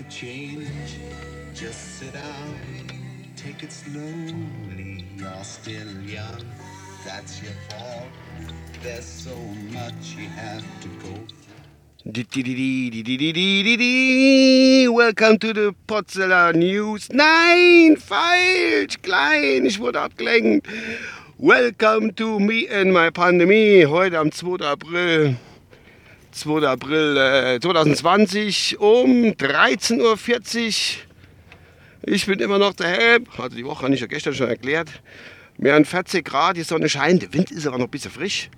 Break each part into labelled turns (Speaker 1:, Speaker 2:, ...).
Speaker 1: a change, just sit down, take it slowly. You're still young, that's your fault. There's so much you have to go
Speaker 2: Welcome to the Potzeller News. Nein, falsch, klein, ich wurde abgelenkt. Welcome to me and my Pandemie. Heute am 2. April 2. April äh, 2020 um 13.40 Uhr. Ich bin immer noch daheim, hatte die Woche, ich ja gestern schon erklärt. Mehr an 40 Grad, die Sonne scheint, der Wind ist aber noch ein bisschen frisch.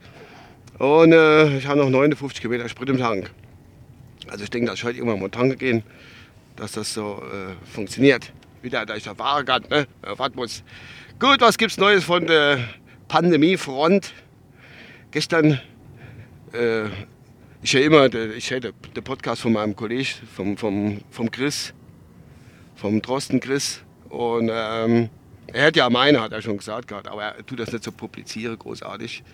Speaker 2: Und äh, ich habe noch 59 Kilometer Sprit im Tank. Also ich denke, dass ich heute irgendwann mal tanken gehen, dass das so äh, funktioniert. Wieder, da ich da fahren kann, ne? Muss. Gut, was gibt's Neues von der Pandemiefront? Gestern äh, ich höre immer, ich höre den Podcast von meinem Kollegen, vom, vom, vom Chris, vom Drosten Chris. Und ähm, er hat ja meine, hat er schon gesagt gehabt, aber er tut das nicht so publizieren, großartig.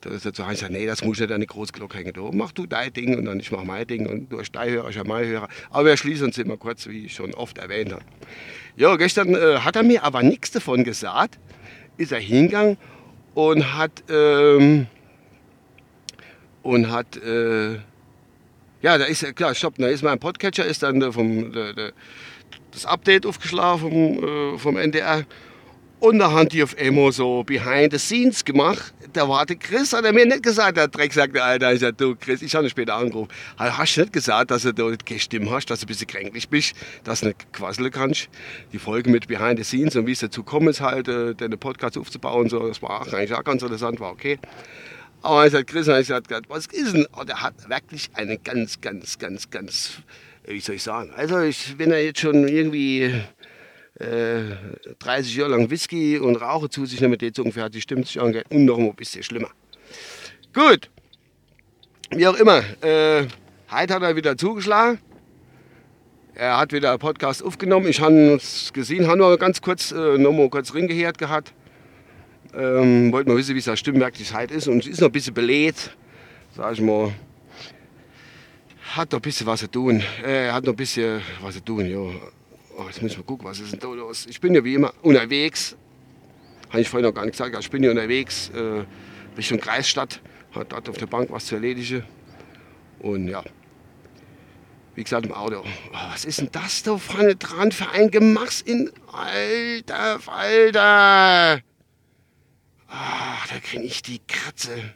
Speaker 2: Das ist nicht so, sage, nee, das muss ich nicht an die Großglocke hängen. Du mach du dein Ding und dann ich mach mein Ding und du hast dein Hörer, ich habe mein Hörer. Aber wir schließen uns immer kurz, wie ich schon oft erwähnt habe. Ja, gestern äh, hat er mir aber nichts davon gesagt, ist er hingegangen und hat... Ähm, und hat, äh, ja, da ist, klar, stopp, da ist mein Podcatcher, ist dann vom, de, de, das Update aufgeschlagen vom, äh, vom NDR. Und da haben die auf einmal so Behind the Scenes gemacht. Da war der Chris, hat er mir nicht gesagt, der Dreck sagt, Alter, ich sag, du Chris, ich habe ihn später angerufen. Hast du nicht gesagt, dass du keine Stimme hast, dass du ein bisschen kränklich bist, dass du nicht quasseln kannst? Die Folge mit Behind the Scenes und wie es dazu kommt, ist halt, äh, deine Podcast aufzubauen, so, das war eigentlich auch ganz interessant, war okay. Aber ich sagte, Chris, ich sagte, was ist denn? Oh, der hat wirklich eine ganz, ganz, ganz, ganz, wie soll ich sagen? Also, ich, wenn er jetzt schon irgendwie äh, 30 Jahre lang Whisky und Rauche zu sich nimmt, jetzt ungefähr hat die angehört und noch ein bisschen schlimmer. Gut, wie auch immer, äh, heute hat er wieder zugeschlagen. Er hat wieder einen Podcast aufgenommen. Ich habe es gesehen, habe nur ganz kurz, äh, noch mal kurz ringehört gehabt. Ähm, wollte mal wissen, wie es stimmwerklich halt ist. Und es ist noch ein bisschen beläht, sag ich mal. Hat noch ein bisschen was zu tun. Äh, hat noch ein bisschen was zu tun, ja. Oh, jetzt müssen wir gucken, was ist denn da los. Ich bin ja wie immer unterwegs. Habe ich vorhin noch gar nicht gesagt. Ich bin ja unterwegs äh, Richtung Kreisstadt. Hat dort auf der Bank was zu erledigen. Und ja, wie gesagt, im Auto. Oh, was ist denn das da vorne dran für ein Gemachs in. Alter, Alter! Ah, da kriege ich die Kratze.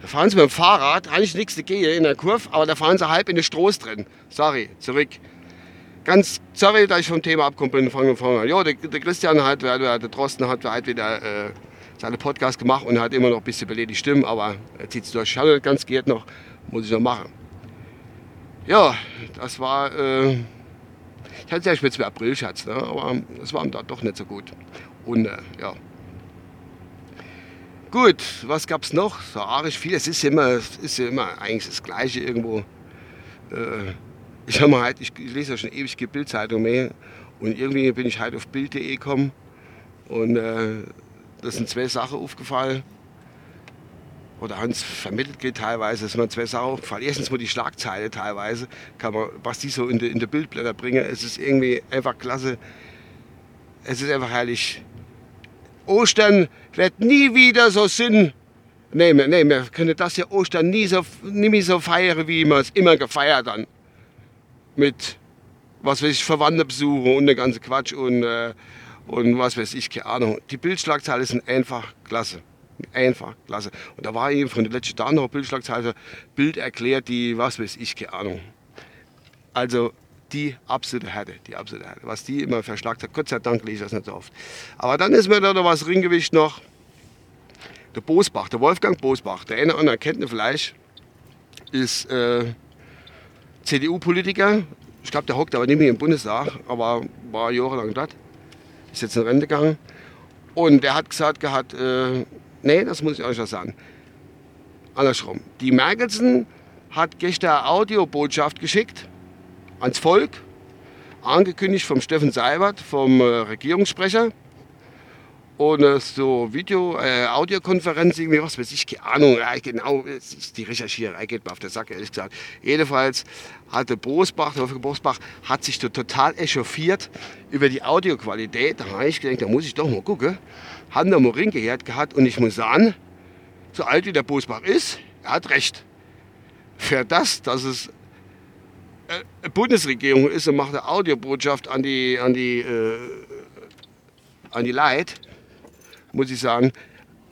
Speaker 2: Da fahren sie mit dem Fahrrad, eigentlich nichts gehe in der Kurve, aber da fahren sie halb in den Stroß drin. Sorry, zurück. Ganz sorry, dass ich vom Thema abkomme. Fangen wir Ja, der, der, Christian hat, der, Drosten hat halt wieder äh, seine Podcast gemacht und hat immer noch ein bisschen beleidigt Stimmen, aber er zieht es durch. Schade, ganz geht noch, muss ich noch machen. Ja, das war. Äh, ich hatte ja mit zwei Aprilschatz, ne? aber es war da doch nicht so gut. Und äh, ja. Gut, was gab es noch? So arisch viel. Es ist immer, es ist immer eigentlich das Gleiche irgendwo. Äh, ich, halt, ich, ich, lese ja schon ewig die Bildzeitung mehr. Und irgendwie bin ich halt auf Bild.de gekommen. Und äh, das sind zwei Sachen aufgefallen oder Hans vermittelt geht teilweise, dass man zwei Sachen aufgefallen. Erstens mal die Schlagzeile teilweise, man, was die so in die, in die Bildblätter bringen. Es ist irgendwie einfach klasse. Es ist einfach herrlich. Ostern wird nie wieder so Sinn. Nee, nee, wir können das ja Ostern nie so, nie mehr so feiern, wie wir es immer gefeiert haben. Mit, was weiß ich, Verwandtenbesuchen und der ganze Quatsch und, äh, und was weiß ich, keine Ahnung. Die Bildschlagzeilen sind einfach klasse. Einfach, klasse. Und da war eben von den letzten Tagen noch Bildschlagzeile, Bild erklärt, die, was weiß ich, keine Ahnung. Also die absolute Härte, die absolute Härte. Was die immer verschlagt hat, Gott sei Dank lese ich das nicht so oft. Aber dann ist mir da noch was ringgewischt noch. Der Bosbach, der Wolfgang Bosbach, der eine oder andere kennt ihn vielleicht, ist äh, CDU-Politiker. Ich glaube, der hockt aber nicht mehr im Bundestag, aber war jahrelang dort. Ist jetzt in Rente gegangen. Und der hat gesagt gehabt, äh, Nee, das muss ich euch ja sagen. Andersrum. Die Merkelsen hat gestern eine Audiobotschaft geschickt ans Volk, angekündigt vom Steffen Seibert, vom äh, Regierungssprecher. Ohne so Video, äh, Audiokonferenz, irgendwie was weiß ich, keine Ahnung, ja, genau, die Recherchierei geht mir auf den Sack, ehrlich gesagt. Jedenfalls hatte Bosbach, der Wolfgang Bosbach, hat sich total echauffiert über die Audioqualität. Da habe ich gedacht, da muss ich doch mal gucken. Haben da mal reingehört gehabt und ich muss sagen, so alt wie der Bosbach ist, er hat recht. Für das, dass es äh, Bundesregierung ist und macht eine Audiobotschaft an die, an die, äh, an die Leid, muss ich sagen,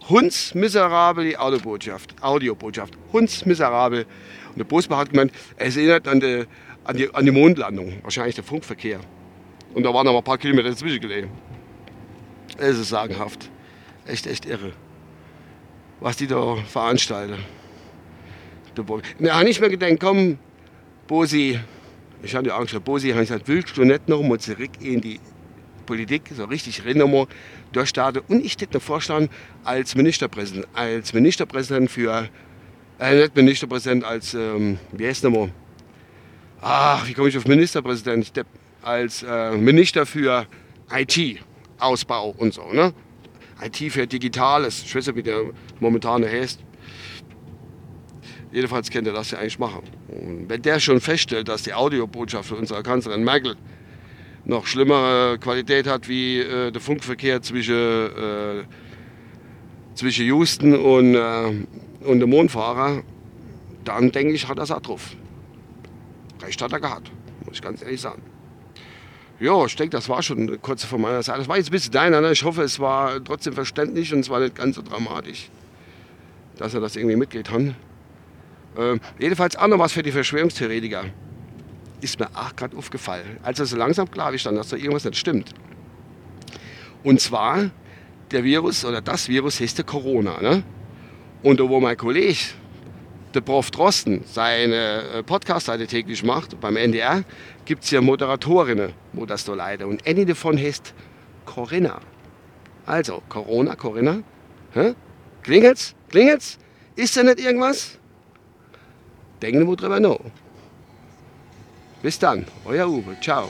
Speaker 2: hundsmiserabel die Audiobotschaft. Audiobotschaft. Hundsmiserabel. Und der Bosbach hat gemeint, es erinnert an die, an, die, an die Mondlandung, wahrscheinlich der Funkverkehr. Und da waren noch ein paar Kilometer dazwischen gelegen. Es ist sagenhaft. Echt, echt irre. Was die da veranstalten. Da habe ich mir gedacht, komm, Bosi, ich hatte Angst vor Bosi, habe gesagt, willst du nicht noch mal zurück in die Politik, so richtig rein durchstarten. Und ich hätte mir vorstellen, als Ministerpräsident, als Ministerpräsident für, äh, nicht Ministerpräsident, als, ähm, wie heißt nochmal? Ach, wie komme ich auf Ministerpräsident? Ich als äh, Minister für IT-Ausbau und so, ne? IT für Digitales, ich weiß nicht, wie der momentan heißt. Jedenfalls könnte er das ja eigentlich machen. Und wenn der schon feststellt, dass die Audiobotschaft unserer Kanzlerin Merkel noch schlimmere Qualität hat wie äh, der Funkverkehr zwischen, äh, zwischen Houston und, äh, und dem Mondfahrer, dann denke ich, hat er es auch drauf. Recht hat er gehabt, muss ich ganz ehrlich sagen. Ja, ich denke, das war schon kurz von meiner Seite. Das war jetzt ein bisschen deiner. Ne? Ich hoffe, es war trotzdem verständlich und es war nicht ganz so dramatisch, dass er das irgendwie mitgeht hat. Äh, jedenfalls auch noch was für die Verschwörungstheoretiker. Ist mir auch gerade aufgefallen. Also so langsam klar ist dann, dass da irgendwas nicht stimmt. Und zwar, der Virus oder das Virus heißt der Corona. Ne? Und da wo mein Kollege, der Prof. Drosten, seine äh, Podcast-Seite täglich macht, beim NDR, gibt es ja Moderatorinnen, wo das da leider. Und eine davon heißt Corinna. Also, Corona, Corinna. Hä? Klingelt's? Klingelt's? Ist da nicht irgendwas? Denken wir drüber nach. Bis dann, euer Uwe. Ciao.